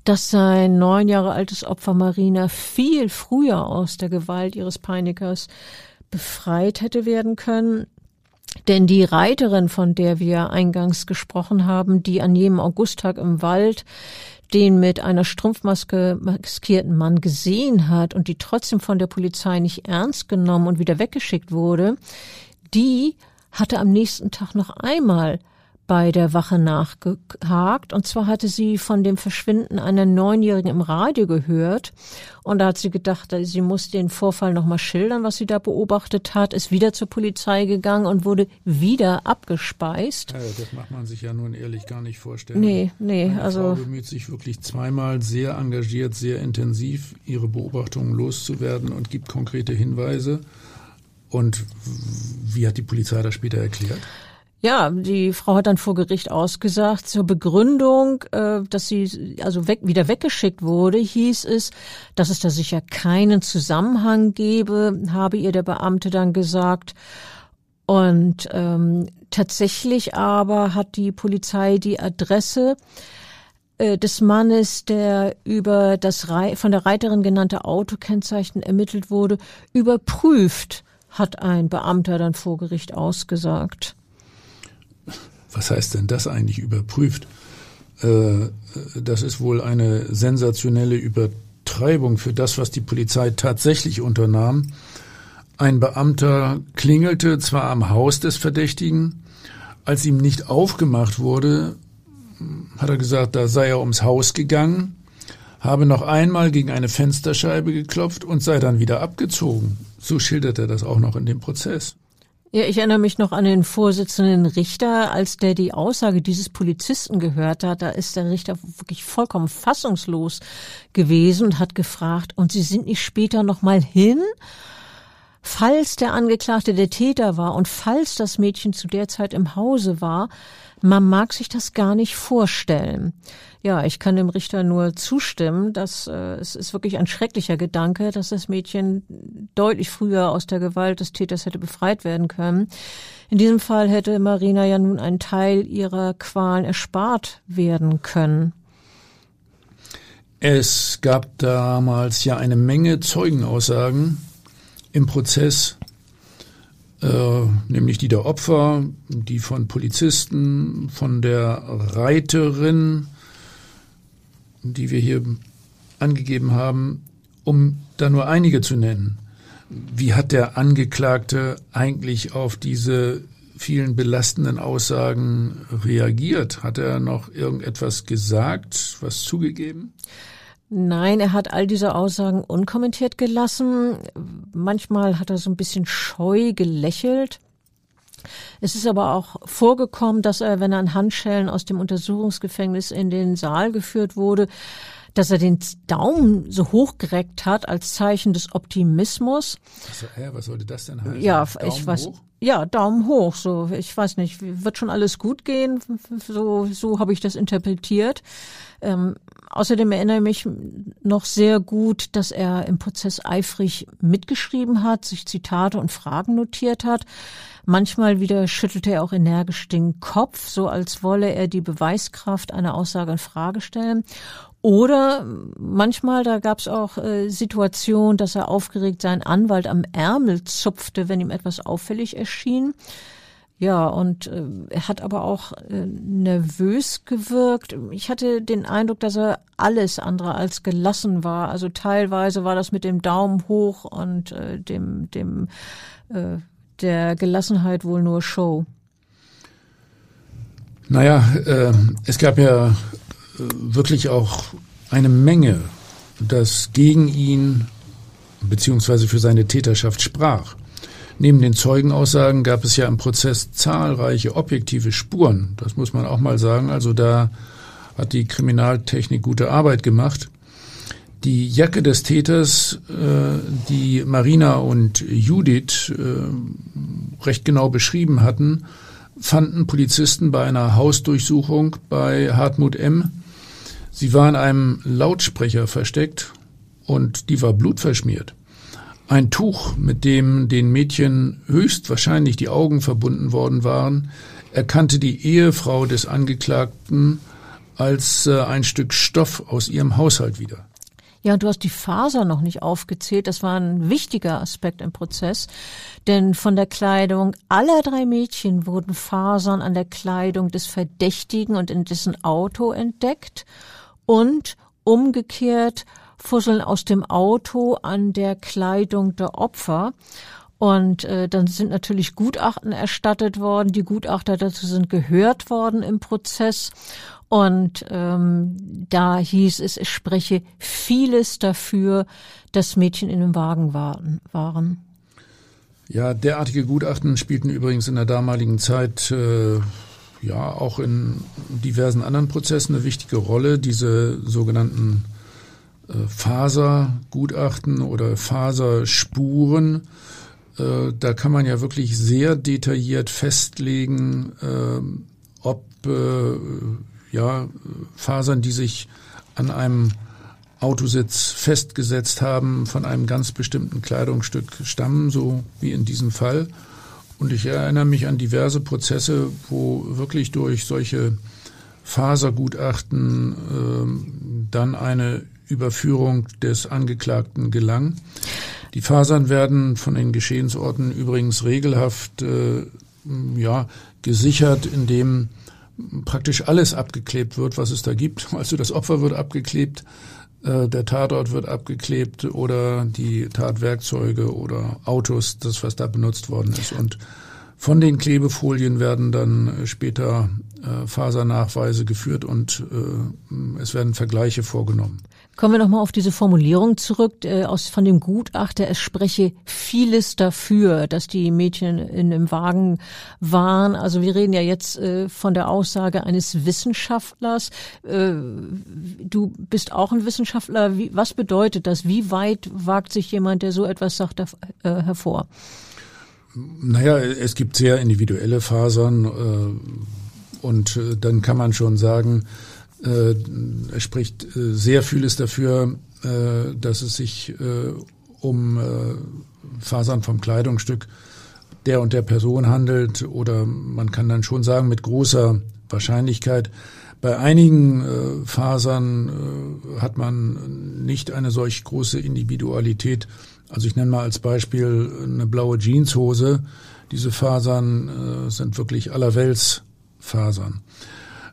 dass sein neun Jahre altes Opfer Marina viel früher aus der Gewalt ihres Peinigers befreit hätte werden können. Denn die Reiterin, von der wir eingangs gesprochen haben, die an jedem Augusttag im Wald den mit einer Strumpfmaske maskierten Mann gesehen hat und die trotzdem von der Polizei nicht ernst genommen und wieder weggeschickt wurde, die hatte am nächsten Tag noch einmal bei der Wache nachgehakt. Und zwar hatte sie von dem Verschwinden einer Neunjährigen im Radio gehört. Und da hat sie gedacht, sie muss den Vorfall nochmal schildern, was sie da beobachtet hat, ist wieder zur Polizei gegangen und wurde wieder abgespeist. Ja, das macht man sich ja nun ehrlich gar nicht vorstellen. Nee, nee, Eine also. Frau bemüht sich wirklich zweimal sehr engagiert, sehr intensiv, ihre Beobachtungen loszuwerden und gibt konkrete Hinweise. Und wie hat die Polizei das später erklärt? Ja, die Frau hat dann vor Gericht ausgesagt, zur Begründung, äh, dass sie also weg, wieder weggeschickt wurde, hieß es, dass es da sicher keinen Zusammenhang gebe, habe ihr der Beamte dann gesagt. Und ähm, tatsächlich aber hat die Polizei die Adresse äh, des Mannes, der über das Re von der Reiterin genannte Autokennzeichen ermittelt wurde, überprüft, hat ein Beamter dann vor Gericht ausgesagt was heißt denn das eigentlich überprüft? Äh, das ist wohl eine sensationelle Übertreibung für das, was die Polizei tatsächlich unternahm. Ein Beamter klingelte zwar am Haus des Verdächtigen, als ihm nicht aufgemacht wurde, hat er gesagt, da sei er ums Haus gegangen, habe noch einmal gegen eine Fensterscheibe geklopft und sei dann wieder abgezogen. So schildert er das auch noch in dem Prozess. Ja, ich erinnere mich noch an den Vorsitzenden Richter, als der die Aussage dieses Polizisten gehört hat. Da ist der Richter wirklich vollkommen fassungslos gewesen und hat gefragt, und Sie sind nicht später noch mal hin? Falls der Angeklagte der Täter war und falls das Mädchen zu der Zeit im Hause war, man mag sich das gar nicht vorstellen. Ja, ich kann dem Richter nur zustimmen, dass äh, es ist wirklich ein schrecklicher Gedanke, dass das Mädchen deutlich früher aus der Gewalt des Täters hätte befreit werden können. In diesem Fall hätte Marina ja nun einen Teil ihrer Qualen erspart werden können. Es gab damals ja eine Menge Zeugenaussagen im Prozess, nämlich die der Opfer, die von Polizisten, von der Reiterin, die wir hier angegeben haben, um da nur einige zu nennen. Wie hat der Angeklagte eigentlich auf diese vielen belastenden Aussagen reagiert? Hat er noch irgendetwas gesagt, was zugegeben? Nein, er hat all diese Aussagen unkommentiert gelassen. Manchmal hat er so ein bisschen scheu gelächelt. Es ist aber auch vorgekommen, dass er, wenn er an Handschellen aus dem Untersuchungsgefängnis in den Saal geführt wurde, dass er den Daumen so hochgereckt hat als Zeichen des Optimismus. Also, äh, was sollte das denn heißen? Ja, Daumen ich weiß. Hoch? Ja, Daumen hoch. So, ich weiß nicht, wird schon alles gut gehen. So, so habe ich das interpretiert. Ähm, außerdem erinnere ich mich noch sehr gut, dass er im Prozess eifrig mitgeschrieben hat, sich Zitate und Fragen notiert hat. Manchmal wieder schüttelte er auch energisch den Kopf, so als wolle er die Beweiskraft einer Aussage in Frage stellen. Oder manchmal, da gab es auch äh, Situationen, dass er aufgeregt seinen Anwalt am Ärmel zupfte, wenn ihm etwas auffällig erschien. Ja, und äh, er hat aber auch äh, nervös gewirkt. Ich hatte den Eindruck, dass er alles andere als gelassen war. Also teilweise war das mit dem Daumen hoch und äh, dem, dem der Gelassenheit wohl nur Show. Naja, äh, es gab ja wirklich auch eine Menge, das gegen ihn beziehungsweise für seine Täterschaft sprach. Neben den Zeugenaussagen gab es ja im Prozess zahlreiche objektive Spuren. Das muss man auch mal sagen. Also da hat die Kriminaltechnik gute Arbeit gemacht. Die Jacke des Täters, äh, die Marina und Judith äh, recht genau beschrieben hatten, fanden Polizisten bei einer Hausdurchsuchung bei Hartmut M. Sie war in einem Lautsprecher versteckt und die war blutverschmiert. Ein Tuch, mit dem den Mädchen höchstwahrscheinlich die Augen verbunden worden waren, erkannte die Ehefrau des Angeklagten als äh, ein Stück Stoff aus ihrem Haushalt wieder. Ja, du hast die Faser noch nicht aufgezählt. Das war ein wichtiger Aspekt im Prozess. Denn von der Kleidung aller drei Mädchen wurden Fasern an der Kleidung des Verdächtigen und in dessen Auto entdeckt und umgekehrt Fusseln aus dem Auto an der Kleidung der Opfer. Und äh, dann sind natürlich Gutachten erstattet worden. Die Gutachter dazu sind gehört worden im Prozess. Und ähm, da hieß es, es spreche vieles dafür, dass Mädchen in dem Wagen waren. Ja, derartige Gutachten spielten übrigens in der damaligen Zeit äh, ja auch in diversen anderen Prozessen eine wichtige Rolle. Diese sogenannten Fasergutachten oder Faserspuren. Äh, da kann man ja wirklich sehr detailliert festlegen, äh, ob ja, Fasern, die sich an einem Autositz festgesetzt haben, von einem ganz bestimmten Kleidungsstück stammen, so wie in diesem Fall. Und ich erinnere mich an diverse Prozesse, wo wirklich durch solche Fasergutachten äh, dann eine Überführung des Angeklagten gelang. Die Fasern werden von den Geschehensorten übrigens regelhaft äh, ja, gesichert, indem praktisch alles abgeklebt wird, was es da gibt. Also das Opfer wird abgeklebt, äh, der Tatort wird abgeklebt oder die Tatwerkzeuge oder Autos, das was da benutzt worden ist. Und von den Klebefolien werden dann später äh, Fasernachweise geführt und äh, es werden Vergleiche vorgenommen. Kommen wir nochmal auf diese Formulierung zurück äh, aus von dem Gutachter. Es spreche vieles dafür, dass die Mädchen in dem Wagen waren. Also wir reden ja jetzt äh, von der Aussage eines Wissenschaftlers. Äh, du bist auch ein Wissenschaftler. Wie, was bedeutet das? Wie weit wagt sich jemand, der so etwas sagt, äh, hervor? Naja, es gibt sehr individuelle Fasern äh, und äh, dann kann man schon sagen, äh, es spricht äh, sehr vieles dafür, äh, dass es sich äh, um Fasern vom Kleidungsstück der und der Person handelt oder man kann dann schon sagen mit großer Wahrscheinlichkeit, bei einigen Fasern hat man nicht eine solch große Individualität. Also ich nenne mal als Beispiel eine blaue Jeanshose. Diese Fasern sind wirklich allerwelts Fasern.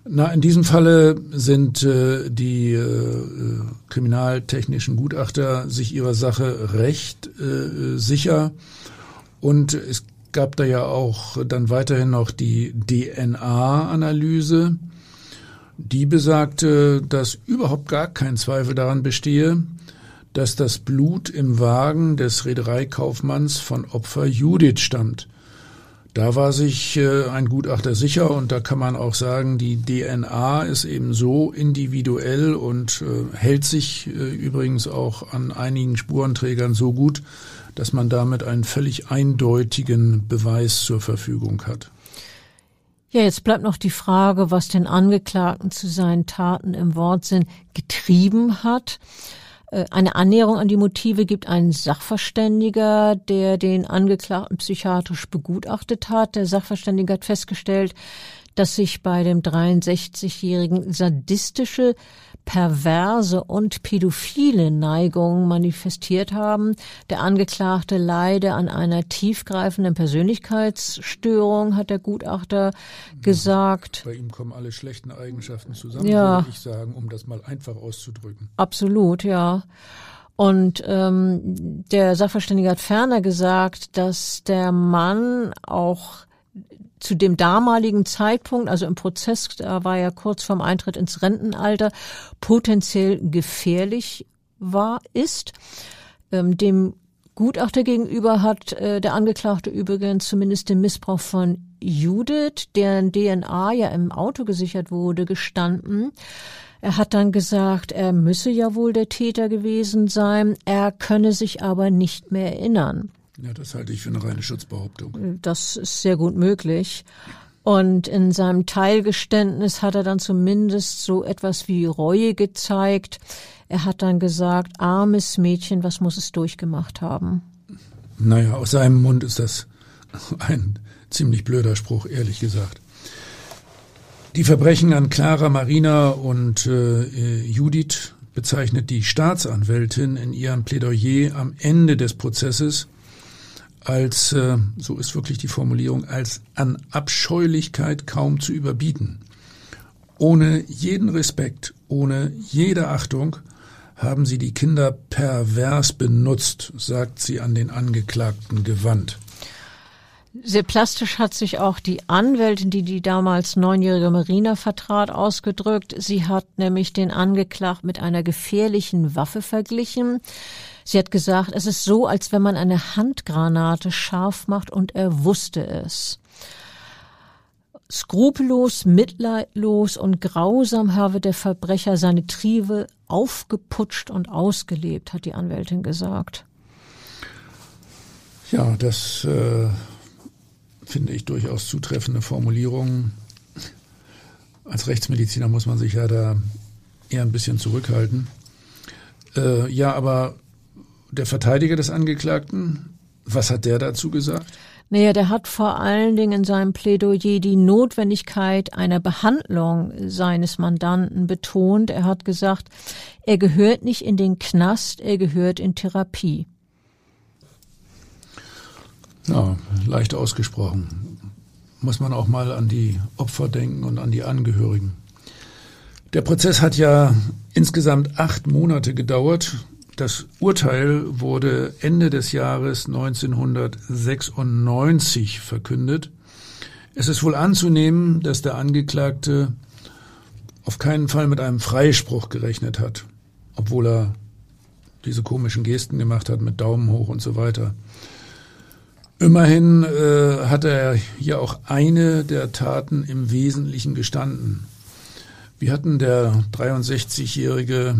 Na, in diesem Falle sind äh, die äh, kriminaltechnischen Gutachter sich ihrer Sache recht äh, sicher. Und es gab da ja auch dann weiterhin noch die DNA-Analyse. Die besagte, dass überhaupt gar kein Zweifel daran bestehe, dass das Blut im Wagen des Reedereikaufmanns von Opfer Judith stammt. Da war sich äh, ein Gutachter sicher und da kann man auch sagen, die DNA ist eben so individuell und äh, hält sich äh, übrigens auch an einigen Spurenträgern so gut, dass man damit einen völlig eindeutigen Beweis zur Verfügung hat. Ja, jetzt bleibt noch die Frage, was den Angeklagten zu seinen Taten im Wortsinn getrieben hat. Äh, eine Annäherung an die Motive gibt ein Sachverständiger, der den Angeklagten psychiatrisch begutachtet hat. Der Sachverständige hat festgestellt, dass sich bei dem 63-Jährigen sadistische perverse und pädophile Neigungen manifestiert haben. Der Angeklagte leide an einer tiefgreifenden Persönlichkeitsstörung, hat der Gutachter gesagt. Bei ihm kommen alle schlechten Eigenschaften zusammen, ja. würde ich sagen, um das mal einfach auszudrücken. Absolut, ja. Und ähm, der Sachverständige hat ferner gesagt, dass der Mann auch zu dem damaligen Zeitpunkt, also im Prozess, da war er kurz vorm Eintritt ins Rentenalter, potenziell gefährlich war, ist. Ähm, dem Gutachter gegenüber hat äh, der Angeklagte übrigens zumindest den Missbrauch von Judith, deren DNA ja im Auto gesichert wurde, gestanden. Er hat dann gesagt, er müsse ja wohl der Täter gewesen sein, er könne sich aber nicht mehr erinnern. Ja, das halte ich für eine reine Schutzbehauptung. Das ist sehr gut möglich. Und in seinem Teilgeständnis hat er dann zumindest so etwas wie Reue gezeigt. Er hat dann gesagt, armes Mädchen, was muss es durchgemacht haben? Naja, aus seinem Mund ist das ein ziemlich blöder Spruch, ehrlich gesagt. Die Verbrechen an Clara, Marina und äh, Judith bezeichnet die Staatsanwältin in ihrem Plädoyer am Ende des Prozesses als, äh, so ist wirklich die Formulierung, als an Abscheulichkeit kaum zu überbieten. Ohne jeden Respekt, ohne jede Achtung haben sie die Kinder pervers benutzt, sagt sie an den Angeklagten gewandt. Sehr plastisch hat sich auch die Anwältin, die die damals neunjährige Marina vertrat, ausgedrückt. Sie hat nämlich den Angeklagten mit einer gefährlichen Waffe verglichen. Sie hat gesagt, es ist so, als wenn man eine Handgranate scharf macht und er wusste es. Skrupellos, mitleidlos und grausam habe der Verbrecher seine Triebe aufgeputscht und ausgelebt, hat die Anwältin gesagt. Ja, das äh, finde ich durchaus zutreffende Formulierungen. Als Rechtsmediziner muss man sich ja da eher ein bisschen zurückhalten. Äh, ja, aber der Verteidiger des Angeklagten, was hat der dazu gesagt? Naja, der hat vor allen Dingen in seinem Plädoyer die Notwendigkeit einer Behandlung seines Mandanten betont. Er hat gesagt, er gehört nicht in den Knast, er gehört in Therapie. Ja, leicht ausgesprochen. Muss man auch mal an die Opfer denken und an die Angehörigen. Der Prozess hat ja insgesamt acht Monate gedauert das Urteil wurde Ende des Jahres 1996 verkündet. Es ist wohl anzunehmen, dass der Angeklagte auf keinen Fall mit einem Freispruch gerechnet hat, obwohl er diese komischen Gesten gemacht hat mit Daumen hoch und so weiter. Immerhin äh, hat er hier auch eine der Taten im Wesentlichen gestanden. Wie hatten der 63-jährige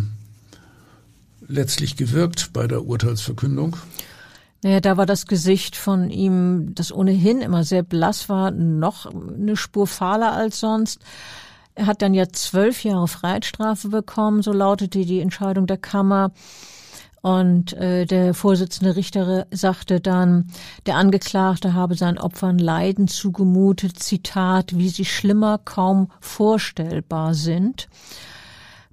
letztlich gewirkt bei der Urteilsverkündung? Naja, da war das Gesicht von ihm, das ohnehin immer sehr blass war, noch eine Spur fahler als sonst. Er hat dann ja zwölf Jahre Freiheitsstrafe bekommen, so lautete die Entscheidung der Kammer. Und äh, der Vorsitzende Richter sagte dann, der Angeklagte habe seinen Opfern Leiden zugemutet, Zitat, wie sie schlimmer kaum vorstellbar sind.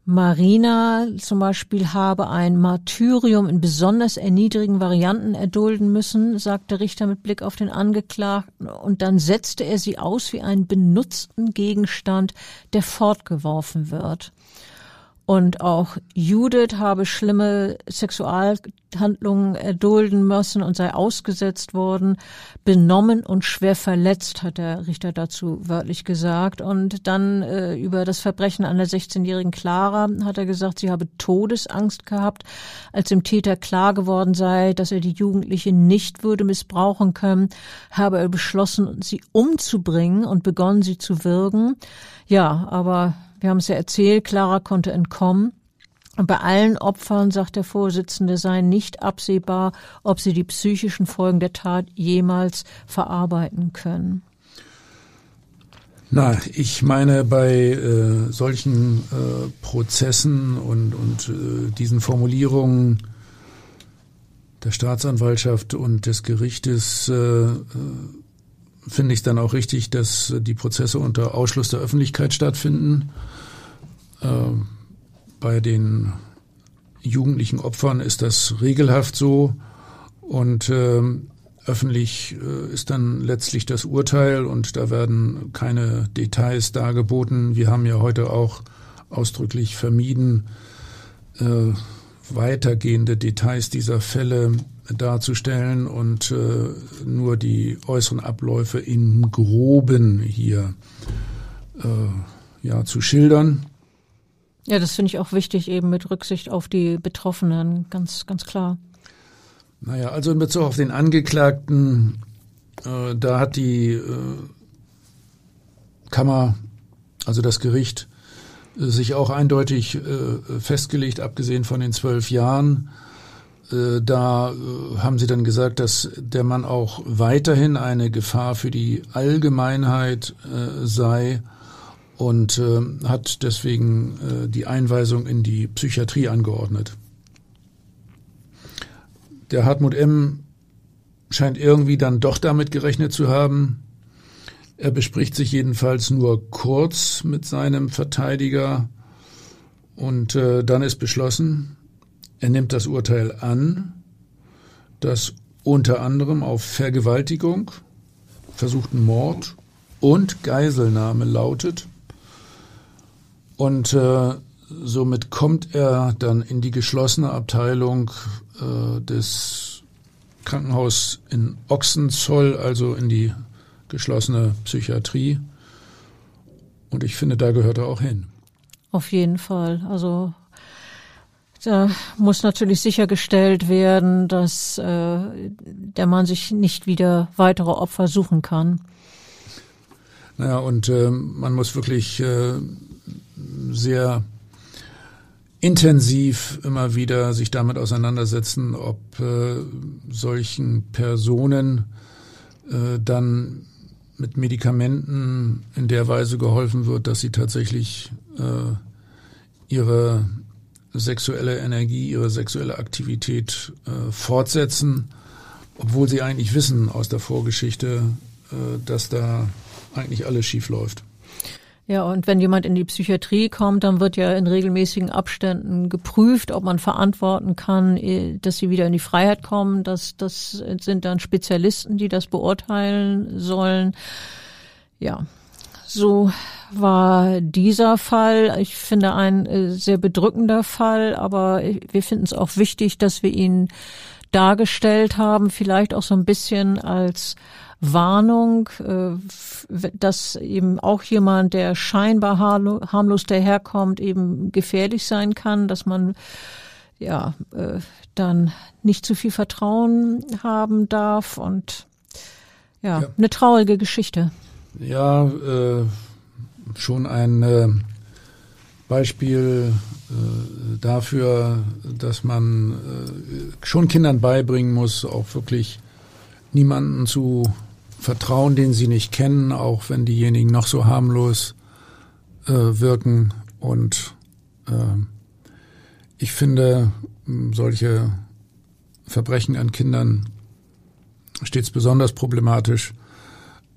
Marina zum Beispiel habe ein Martyrium in besonders erniedrigen Varianten erdulden müssen, sagte Richter mit Blick auf den Angeklagten, und dann setzte er sie aus wie einen benutzten Gegenstand, der fortgeworfen wird. Und auch Judith habe schlimme Sexualhandlungen erdulden müssen und sei ausgesetzt worden, benommen und schwer verletzt, hat der Richter dazu wörtlich gesagt. Und dann äh, über das Verbrechen an der 16-jährigen Clara hat er gesagt, sie habe Todesangst gehabt, als dem Täter klar geworden sei, dass er die Jugendliche nicht würde missbrauchen können, habe er beschlossen, sie umzubringen und begonnen, sie zu würgen. Ja, aber wir haben es ja erzählt, Clara konnte entkommen. Und bei allen Opfern, sagt der Vorsitzende, sei nicht absehbar, ob sie die psychischen Folgen der Tat jemals verarbeiten können. Na, ich meine, bei äh, solchen äh, Prozessen und, und äh, diesen Formulierungen der Staatsanwaltschaft und des Gerichtes äh, äh, finde ich dann auch richtig, dass die Prozesse unter Ausschluss der Öffentlichkeit stattfinden. Äh, bei den jugendlichen Opfern ist das regelhaft so und äh, öffentlich äh, ist dann letztlich das Urteil und da werden keine Details dargeboten. Wir haben ja heute auch ausdrücklich vermieden, äh, weitergehende Details dieser Fälle darzustellen und äh, nur die äußeren Abläufe im Groben hier äh, ja zu schildern. Ja, das finde ich auch wichtig, eben mit Rücksicht auf die Betroffenen, ganz, ganz klar. Naja, also in Bezug auf den Angeklagten, äh, da hat die äh, Kammer, also das Gericht, sich auch eindeutig äh, festgelegt, abgesehen von den zwölf Jahren. Äh, da äh, haben sie dann gesagt, dass der Mann auch weiterhin eine Gefahr für die Allgemeinheit sei und hat deswegen die Einweisung in die Psychiatrie angeordnet. Der Hartmut M. scheint irgendwie dann doch damit gerechnet zu haben. Er bespricht sich jedenfalls nur kurz mit seinem Verteidiger und äh, dann ist beschlossen, er nimmt das Urteil an, das unter anderem auf Vergewaltigung, versuchten Mord und Geiselnahme lautet. Und äh, somit kommt er dann in die geschlossene Abteilung äh, des Krankenhaus in Ochsenzoll, also in die geschlossene Psychiatrie. Und ich finde, da gehört er auch hin. Auf jeden Fall. Also da muss natürlich sichergestellt werden, dass äh, der Mann sich nicht wieder weitere Opfer suchen kann. Naja, und äh, man muss wirklich äh, sehr intensiv immer wieder sich damit auseinandersetzen, ob äh, solchen Personen äh, dann mit Medikamenten in der Weise geholfen wird, dass sie tatsächlich äh, ihre sexuelle Energie, ihre sexuelle Aktivität äh, fortsetzen, obwohl sie eigentlich wissen aus der Vorgeschichte, äh, dass da eigentlich alles schief läuft. Ja, und wenn jemand in die Psychiatrie kommt, dann wird ja in regelmäßigen Abständen geprüft, ob man verantworten kann, eh, dass sie wieder in die Freiheit kommen. Das, das sind dann Spezialisten, die das beurteilen sollen. Ja, so war dieser Fall. Ich finde ein äh, sehr bedrückender Fall, aber wir finden es auch wichtig, dass wir ihn dargestellt haben, vielleicht auch so ein bisschen als Warnung, äh, dass eben auch jemand, der scheinbar harmlos daherkommt, eben gefährlich sein kann, dass man ja äh, dann nicht zu viel Vertrauen haben darf und ja, ja. eine traurige Geschichte. Ja, äh, schon ein äh, Beispiel äh, dafür, dass man äh, schon Kindern beibringen muss, auch wirklich niemanden zu Vertrauen, den sie nicht kennen, auch wenn diejenigen noch so harmlos äh, wirken. Und äh, ich finde solche Verbrechen an Kindern stets besonders problematisch.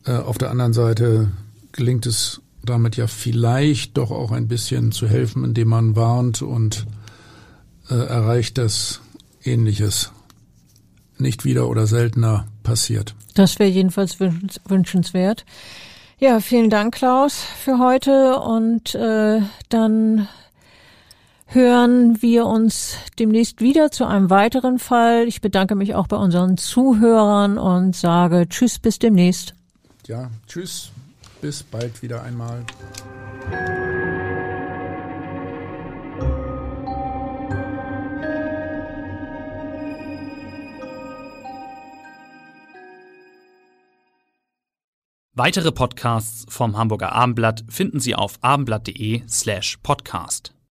Äh, auf der anderen Seite gelingt es damit ja vielleicht doch auch ein bisschen zu helfen, indem man warnt und äh, erreicht, dass Ähnliches nicht wieder oder seltener passiert. Das wäre jedenfalls wünschenswert. Ja, vielen Dank, Klaus, für heute und äh, dann hören wir uns demnächst wieder zu einem weiteren Fall. Ich bedanke mich auch bei unseren Zuhörern und sage Tschüss, bis demnächst. Ja, tschüss, bis bald wieder einmal. Weitere Podcasts vom Hamburger Abendblatt finden Sie auf abendblatt.de slash podcast.